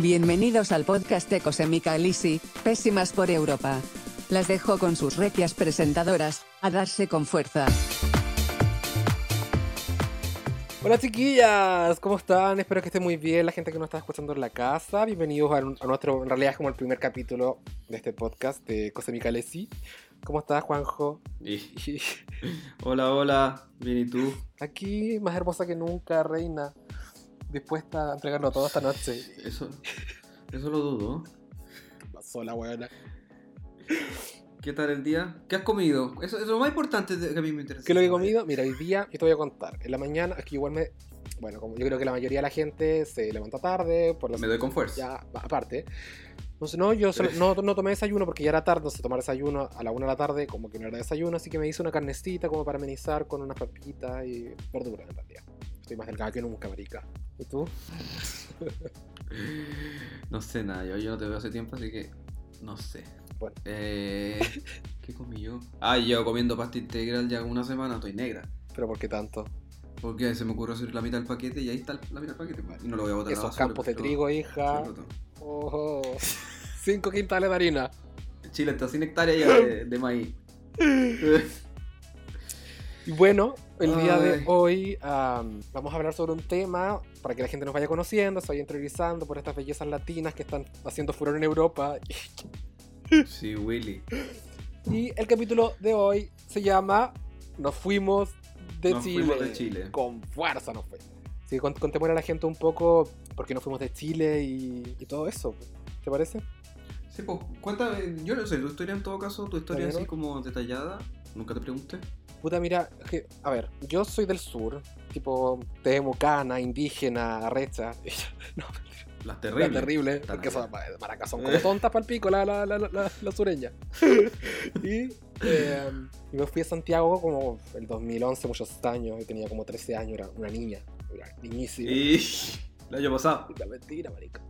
Bienvenidos al podcast de Cosemica Elisi, pésimas por Europa. Las dejo con sus requias presentadoras, a darse con fuerza. Hola chiquillas, ¿cómo están? Espero que estén muy bien la gente que nos está escuchando en la casa. Bienvenidos a, a nuestro, en realidad es como el primer capítulo de este podcast de Cosemica Elisi. ¿Cómo estás, Juanjo? Hola, hola, bien y tú. Aquí, más hermosa que nunca, reina. Dispuesta a entregarlo todo esta noche. Eso, eso lo dudo. La sola, weona. ¿Qué tal el día? ¿Qué has comido? Eso, eso es lo más importante de- que a mí me interesa. ¿Qué es lo que he comido? Mira, hoy día, yo te voy a contar. En la mañana, aquí igual me. Bueno, como yo creo que la mayoría de la gente se levanta tarde, por las Me doy con fuerza. ya aparte. Entonces, no, yo solo- no, no tomé desayuno porque ya era tarde, entonces tomar desayuno a la una de la tarde como que no era desayuno, así que me hice una carnecita como para amenizar con unas papitas y verduras en realidad. Estoy más delgada que nunca, marica. ¿Y tú? No sé nada, yo, yo no te veo hace tiempo, así que no sé. Bueno. Eh, ¿Qué comí yo? Ah, llevo comiendo pasta integral ya una semana, estoy negra. Pero ¿por qué tanto? Porque se me ocurrió hacer la mitad del paquete y ahí está la mitad del paquete. pues, Y no lo voy a botar a la Esos basura, campos de trigo, hija. Cinco quintales de harina. Chile está sin hectáreas ya de, de maíz. Y bueno, el día de hoy am, vamos a hablar sobre un tema para que la gente nos vaya conociendo, se vaya interiorizando por estas bellezas latinas que están haciendo furor en Europa. Sí, Willy. Y el capítulo de hoy se llama Nos fuimos de, Nos Chile. fuimos de Chile. Con fuerza nos fuimos. Sí, cont- contémosle a la gente un poco por qué nos fuimos de Chile y, y todo eso. ¿Te parece? Sí, pues, cuéntame, yo no sé, tu historia en todo caso, tu historia así como detallada, nunca te pregunté. Puta, mira, que, a ver, yo soy del sur, tipo temucana, indígena, arrecha. no, Las la terribles. terrible, Están porque son, maracas son como tontas para el pico, la, la, la, la, sureña. y, eh, y me fui a Santiago como el 2011, muchos años, yo tenía como 13 años, era una niña, era niñísima. Y el año pasado. La mentira, marica.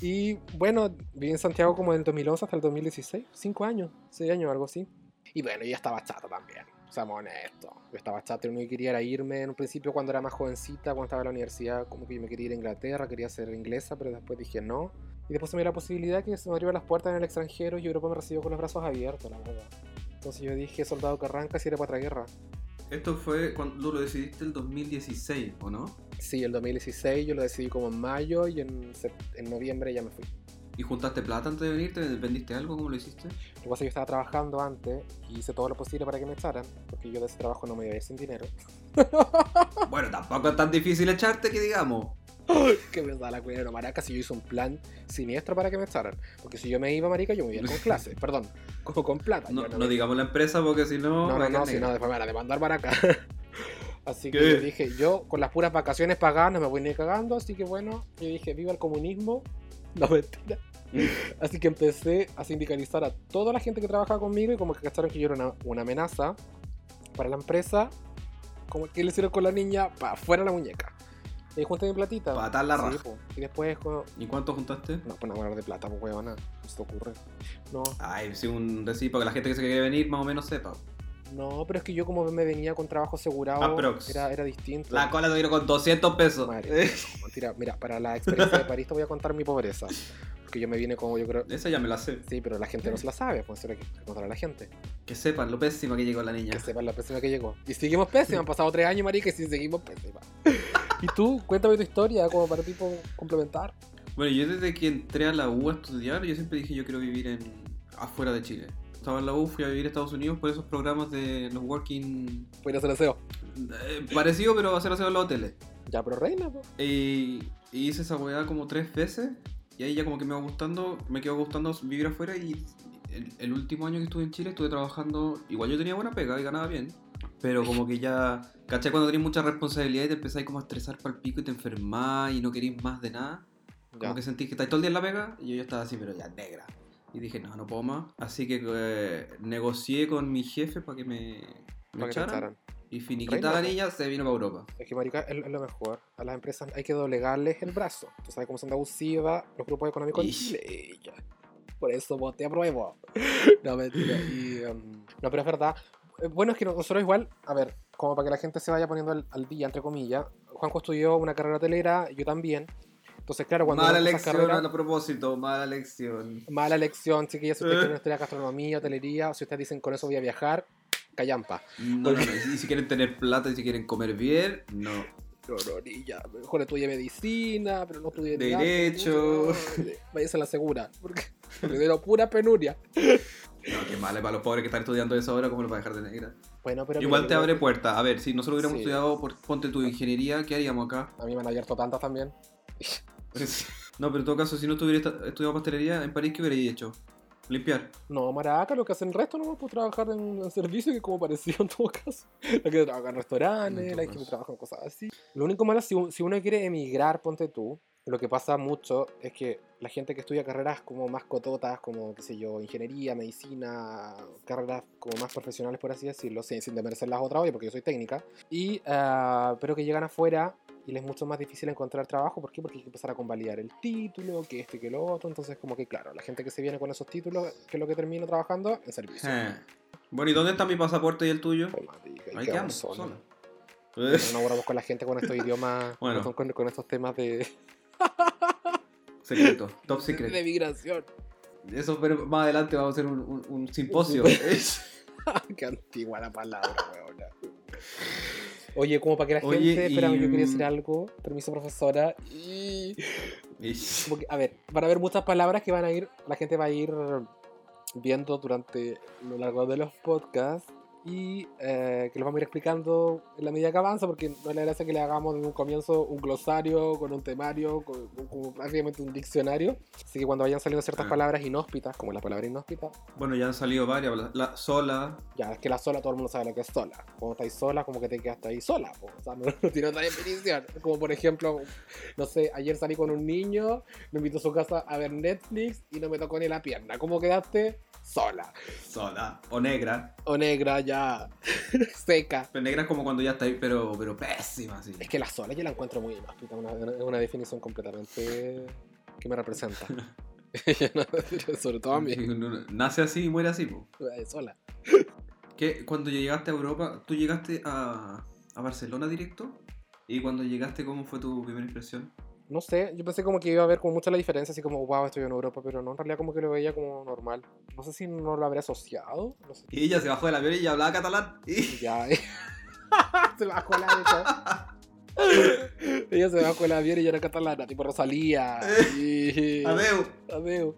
Y bueno, viví en Santiago como del 2011 hasta el 2016, 5 años, 6 años, algo así. Y bueno, yo ya estaba chata también, seamos honestos. Yo estaba chata y lo único que quería era irme en un principio cuando era más jovencita, cuando estaba en la universidad, como que yo me quería ir a Inglaterra, quería ser inglesa, pero después dije no. Y después se me dio la posibilidad que se me abrieron las puertas en el extranjero y Europa me recibió con los brazos abiertos, la verdad. Entonces yo dije, soldado que arranca si era para otra guerra. Esto fue cuando tú lo decidiste el 2016, ¿o no? Sí, el 2016 yo lo decidí como en mayo y en, en noviembre ya me fui. ¿Y juntaste plata antes de venirte? ¿Vendiste algo? ¿Cómo lo hiciste? Lo que pasa es que yo estaba trabajando antes y hice todo lo posible para que me echaran, porque yo de ese trabajo no me iba sin dinero. Bueno, tampoco es tan difícil echarte que digamos. que me da la cuidera maraca si yo hice un plan siniestro para que me echaran. Porque si yo me iba, marica, yo me iba con clases, perdón, como con plata. No, no me- digamos la empresa porque si no... No, no, no, si no, después me van a demandar maraca. Así que yo dije, yo con las puras vacaciones pagadas no me voy ni cagando, así que bueno, yo dije, viva el comunismo. No, mentira. Así que empecé a sindicalizar a toda la gente que trabajaba conmigo y como que cacharon que yo era una, una amenaza para la empresa. Como que le hicieron con la niña para afuera la muñeca. Y ahí junté mi platita. Pa' atar la Sí, raja. po. Y después, como, ¿Y cuánto juntaste? no, pues hablar de plata, pues huevona. No se te ocurre. No, Ay, sí, un decir para que la gente que se quiere venir más o menos sepa. No, pero es que yo como me venía con trabajo asegurado, era, era distinto. La cola te vino con 200 pesos. Madre, no, mentira, mira, para la experiencia de París te voy a contar mi pobreza. Porque yo me vine como yo creo. Esa ya me la sé. Sí, pero la gente no se la sabe, pues eso hay que contar a la gente. Que sepan lo pésima que llegó la niña. Que sepan la pésima que llegó. Y seguimos pésimos, han pasado tres años, marica, y sí seguimos pésimas. y tú, cuéntame tu historia, como para tipo complementar. Bueno, yo desde que entré a la U a estudiar, yo siempre dije yo quiero vivir en afuera de Chile. Estaba en la U, fui a vivir a Estados Unidos por esos programas de los working... Voy a hacer aseo. eh, parecido, pero hacer aseo en los hoteles. Ya, pero reina, pues. Y, y hice esa weá como tres veces. Y ahí ya como que me va gustando, me quedó gustando vivir afuera. Y el, el último año que estuve en Chile estuve trabajando. Igual yo tenía buena pega y ganaba bien. Pero como que ya, ¿cachai? Cuando tenés mucha responsabilidad y te empezáis como a estresar para el pico y te enfermás y no querís más de nada. Como Ya. que sentís que estáis todo el día en la pega y yo ya estaba así, pero ya negra. Y dije, no, no puedo más. Así que eh, negocié con mi jefe para que me, me Para que echaran. Y finiquita la niña se vino para Europa. Es que, marica, es, lo mejor. A las empresas hay que doblegarles el brazo. Tú sabes cómo son de abusivas los grupos económicos en. Chile. Por eso vos te apruebo. no, mentira. Y, um, no, pero es verdad. Eh, Bueno, es que nosotros igual, a ver, como para que la gente se vaya poniendo al, al día, entre comillas, Juanjo estudió una carrera hotelera, yo también. Entonces, claro, cuando Mala lección carreras- a propósito, mala lección. Mala lección, chiquillas, si ustedes Eh. quieren estudiar gastronomía, hotelería, o si ustedes dicen con eso voy a viajar, callampa. No, no, no. Y si quieren tener plata y si quieren comer bien, no. No, no, niña, mejor estudie medicina, pero no estudie nada, Derecho. Váyase a la segura, porque primero pura penuria. No, qué mal, para los pobres que están estudiando eso ahora, ¿cómo lo va a dejar de negra? Bueno, pero Igual mira, te abre puertas. A ver, si nosotros hubiéramos Sí. estudiado, por, ponte tu ingeniería, ¿qué haríamos acá? A mí me han abierto tantas también. No, pero en todo caso, si no tuviera estudiado pastelería en París, ¿qué hubierais hecho? Limpiar. No, maraca, lo que hacen el resto no pues trabajar en, en servicio, que como pareció en todo caso. La que trabaja en restaurantes, la que trabaja en cosas así. Lo único malo, si, si uno quiere emigrar, ponte tú, lo que pasa mucho es que la gente que estudia carreras como más cototas, como, qué sé yo, ingeniería, medicina, carreras como más profesionales, por así decirlo, sin, sin desmerecer las otras, obvio, porque yo soy técnica, y, ah, pero que llegan afuera y les es mucho más difícil encontrar trabajo. ¿Por qué? Porque hay que empezar a convalidar el título, que este, que lo otro. Entonces, como que, claro, la gente que se viene con esos títulos, que es lo que termina trabajando en servicio. Eh. Bueno, ¿y dónde está mi pasaporte y el tuyo? Ay, marica, y Ahí quedamos quedamos, solos. solos. Pero No con la gente con estos idiomas, Bueno. con, estos temas de, Secreto, top de secret. migración. Eso, pero más adelante vamos a hacer un, un- un simposio. Qué antigua la palabra, weona. Oye, como para que la Oye, gente. Espera, y, yo quería mm, decir algo. Permiso, profesora. Y. Que- a ver, van a haber muchas palabras que van a ir. La gente va a ir viendo durante lo largo de los podcasts. Y eh, que los vamos a ir explicando en la medida que avanza, porque no es la gracia que le hagamos desde un comienzo un glosario, con un temario, con, con- prácticamente un diccionario. Así que cuando vayan saliendo ciertas Ah. palabras inhóspitas, como la palabra inhóspita, Bueno, ya han salido varias. La, la sola. Ya, es que la sola todo el mundo sabe lo que es sola. Cuando estáis sola, como que te quedaste ahí sola. po. O sea, no, no tiene otra definición. Como por ejemplo, no sé, ayer salí con un niño, me invitó a su casa a ver Netflix y no me tocó ni la pierna. ¿Cómo quedaste? Sola. Sola. O negra. O negra, ya. Seca. Pero negra es como cuando ya está ahí, pero, pero pésima, sí. Es que la sola yo la encuentro muy inhóspita. Una, una, una definición completamente que me representa. Sobre todo a mí. Nace así y muere así, po. eh, Sola. ¿Qué? Cuando llegaste a Europa, ¿tú llegaste a, a Barcelona directo? ¿Y cuando llegaste, cómo fue tu primera impresión? No sé, yo pensé como que iba a haber como mucha la diferencia, así como, wow, estoy en Europa, pero no, en realidad como que lo veía como normal. No sé si no lo habría asociado, no sé. Y ella se bajó del avión y ya hablaba catalán. Y... Ya, se bajó la ella. ella se bajó el avión y ya era catalana, tipo Rosalía. Y... Adeu. Adeu.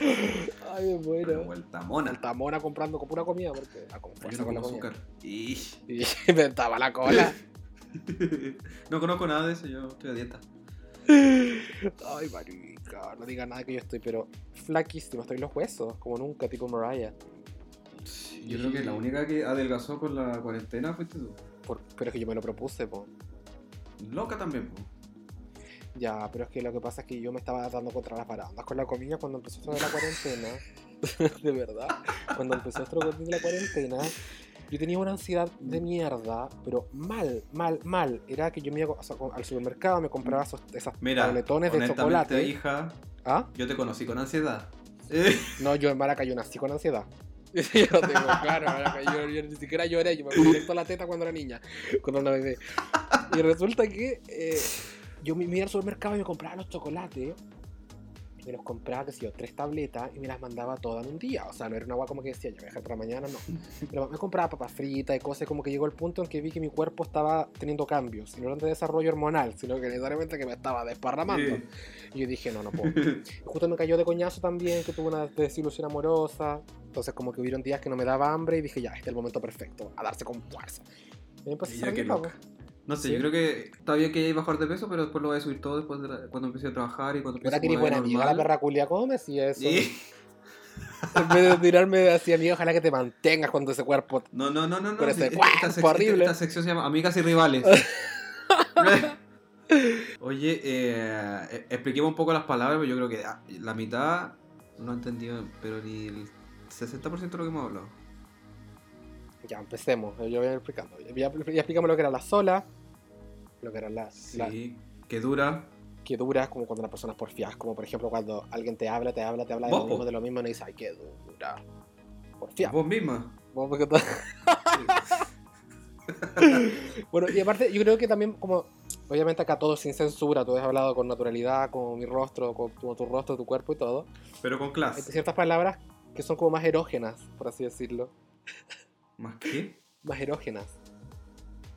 Ay, me Bueno, muero. vuelta mona. Altamona comprando con pura comida, porque la no con la como azúcar. Y... Y inventaba la cola. no conozco nada de eso, yo estoy a dieta. Ay, marica, no diga nada que yo estoy, pero flaquísimo, estoy en los huesos, como nunca, tipo Mariah. Yo creo que la única que adelgazó con la cuarentena fuiste tú. Por- pero es que yo me lo propuse, po. Loca también, po. Ya, pero es que lo que pasa es que yo me estaba dando contra las barandas con la comida cuando empezó esto de la cuarentena. de verdad. Cuando empezó esto de la cuarentena, yo tenía una ansiedad de mierda, pero mal, mal, mal. Era que yo me iba o sea, al supermercado, me compraba esos, esas Mira, tabletones de chocolate. hija, ¿Ah? yo te conocí con ansiedad. No, yo en Maraca yo nací con ansiedad. yo lo tengo claro, yo, yo ni siquiera lloré, yo me a la teta cuando era niña, cuando era bebé. Y resulta que eh, yo me iba al supermercado y me compraba los chocolates. Y me los compraba, qué sé yo, tres tabletas y me las mandaba todas en un día. O sea, no era una agua como que decía, yo voy a dejar para mañana, no. Pero me compraba papas fritas y cosas, como que llegó el punto en que vi que mi cuerpo estaba teniendo cambios. Y no eran de desarrollo hormonal, sino que necesariamente que me estaba desparramando. Y yo dije, no, no puedo. Y justo me cayó de coñazo también, que tuve una desilusión amorosa. Entonces como que hubieron días que no me daba hambre y dije, ya, este es el momento perfecto, a darse con fuerza. Y empecé a Ya No sé, Sí. yo creo que todavía que bajar de peso, pero después lo voy a subir todo después de la- cuando empiece a trabajar y cuando empiece a que buena amiga, la perra culia, ¿cómo me hacía eso? Y- En vez de tirarme así, amiga, ojalá que te mantengas cuando ese cuerpo... No, no, no, no, no. Con ese esta, cuerpo esta sec- horrible. esta sección se llama Amigas y Rivales. Oye, eh, eh, expliquemos un poco las palabras, pero yo creo que ah, la mitad no he entendido, pero ni el 60% de lo que hemos hablado. Ya, empecemos, yo voy a ir explicando. Ya, ya explicamos lo que era la sola, lo que era la... la Sí, que dura. que dura, como cuando una persona es porfiada, como por ejemplo cuando alguien te habla, te habla, te habla de lo mismo, de lo mismo, y no dice, ay, qué dura. Porfiada. Vos misma. Vos porque Bueno, y aparte, yo creo que también, como, obviamente acá todo sin censura, tú has hablado con naturalidad, con mi rostro, con tu, tu rostro, tu cuerpo y todo. Pero con Hay clase. ciertas palabras que son como más erógenas, por así decirlo. ¿Más qué? Más erógenas.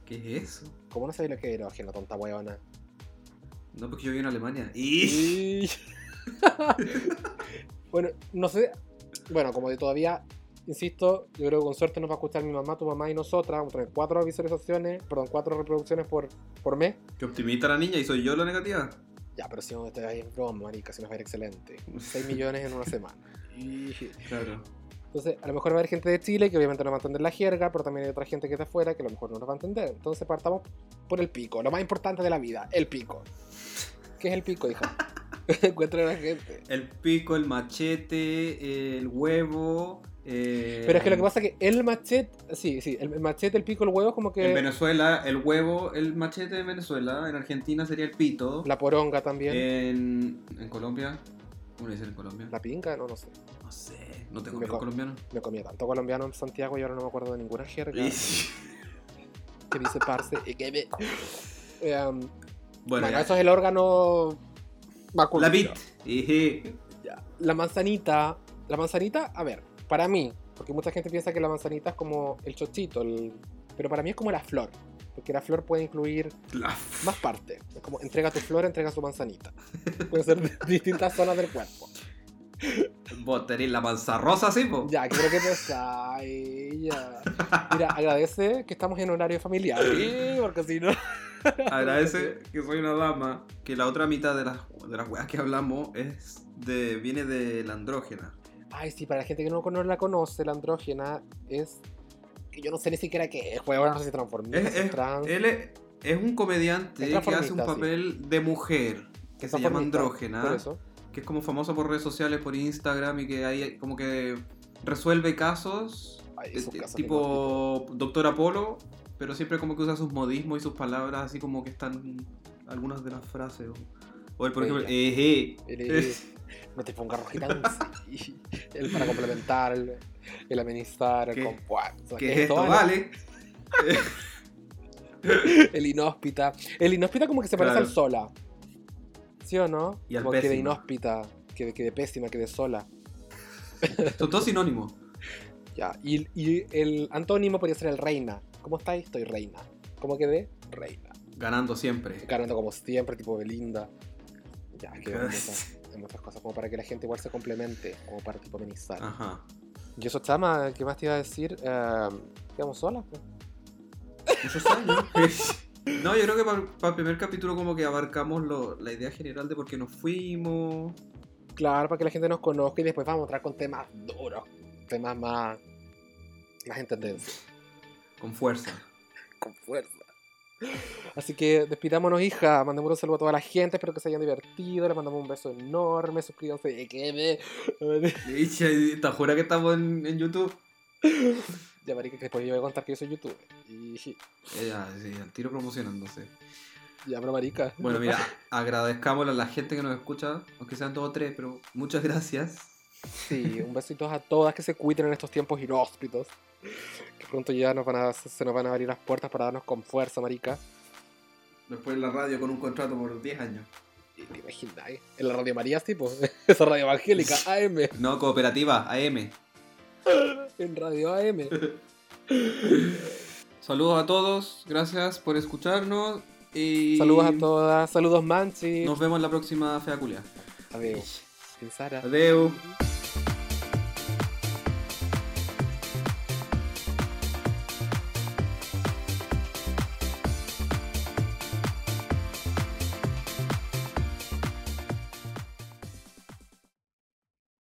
¿Qué es eso? ¿Cómo no sabes lo que es erógeno, tonta huevona? No, porque yo vivo en Alemania. Y... Bueno, no sé. Bueno, como de todavía, insisto, yo creo que con suerte nos va a escuchar mi mamá, tu mamá y nosotras. Vamos a tener cuatro visualizaciones, perdón, cuatro reproducciones por, por mes. Qué optimista la niña y soy yo la negativa. Ya, pero si no te vayas en broma, marica, si nos va a ir excelente. 6 millones en una semana. Y- Claro. Entonces, a lo mejor va a haber gente de Chile que obviamente no va a entender la jerga, pero también hay otra gente que es de afuera que a lo mejor no nos va a entender. Entonces, partamos por el pico, lo más importante de la vida, el pico. ¿Qué es el pico, hija? Encuentra a la gente. El pico, el machete, el huevo. eh, Pero es que lo que pasa es que el machete, sí, sí, el machete, el pico, el huevo como En que Venezuela, el huevo, el machete de Venezuela. En Argentina sería el pito. la poronga también. En, en Colombia. ¿Cómo le dicen en Colombia? La pinga, no, no sé. No sé. No tengo co- colombianos. Me comía tanto colombiano en Santiago y ahora no me acuerdo de ninguna jerga que dice parce. y que me- um, Bueno, eso es el órgano la masculino. bit. La manzanita, la manzanita, a ver, para mí, porque mucha gente piensa que la manzanita es como el chochito, el- pero para mí es como la flor, porque la flor puede incluir La- más partes. Es como entrega tu flor, entrega su manzanita. Puede ser de distintas zonas del cuerpo. Vos tenés la manza rosa, sí, po. Ya, creo que ya. Mira, agradece que estamos en horario familiar, ¿sí? porque si no. Agradece que soy una dama. Que la otra mitad de las, de las weas que hablamos es de, viene de la andrógena. Ay, sí, para la gente que no, no la conoce, la andrógena es. Que yo no sé ni siquiera qué es, juego, no sé si transformista, Es, es trans. él es, es un comediante que hace un transformista, sí. papel de mujer. Que se llama andrógena. Que es como famoso por redes sociales, por Instagram y que ahí como que resuelve casos Ay, eh, casos tipo Doctor Apolo, pero siempre como que usa sus modismos y sus palabras así como que están algunas de las frases. O, o él, por ejemplo, eje. El- no te pongas rojita. El para complementar, el, el amenizar, el compuesto. ¿Qué es esto? Vale. El inhóspita. El inhóspita como que se parece Claro. al sola. ¿Sí o no? Y al como que de inhóspita, que de, que de pésima, que de sola. Son todos sinónimos. Ya. Y, y el antónimo podría ser el reina. ¿Cómo estáis? Estoy reina. ¿Cómo quedé? Reina. Ganando siempre. Ganando como siempre, tipo Belinda. Ya, que hay muchas, cosas como para que la gente igual se complemente, como para tipo amenizar. Ajá. Y eso, chama, ¿qué más te iba a decir? Eh, quedamos solas, pues. Muchos años. No, yo creo que para el primer capítulo como que abarcamos lo- la idea general de por qué nos fuimos. Claro, para que la gente nos conozca y después vamos a entrar con temas duros, temas más, más en tendencia, Con fuerza. con fuerza. Así que despidámonos, hija. Mandemos un saludo a toda la gente. Espero que se hayan divertido. Les mandamos un beso enorme. Suscríbanse. que me- ¿Te jura que estamos en, en YouTube? Ya, marica, que después yo voy a contar que yo soy youtuber. Y Eh, ya, sí, al tiro promocionándose. ya, pero marica. Bueno, mira, agradezcámosle a la gente que nos escucha, aunque sean dos o tres, pero muchas gracias. Sí, un besito a todas que se cuiden en estos tiempos inhóspitos. Pronto ya nos van a, se nos van a abrir las puertas para darnos con fuerza, marica. Después en la radio con un contrato por 10 años. Te imaginas, ¿eh? En la Radio María, tipo. Esa radio evangélica, AM. No, cooperativa, AM. En Radio AM. Saludos a todos, gracias por escucharnos y Saludos a todas. Saludos, Manchi. nos vemos en la próxima Fea Culia. Adiós. Sin Sara. Adeu.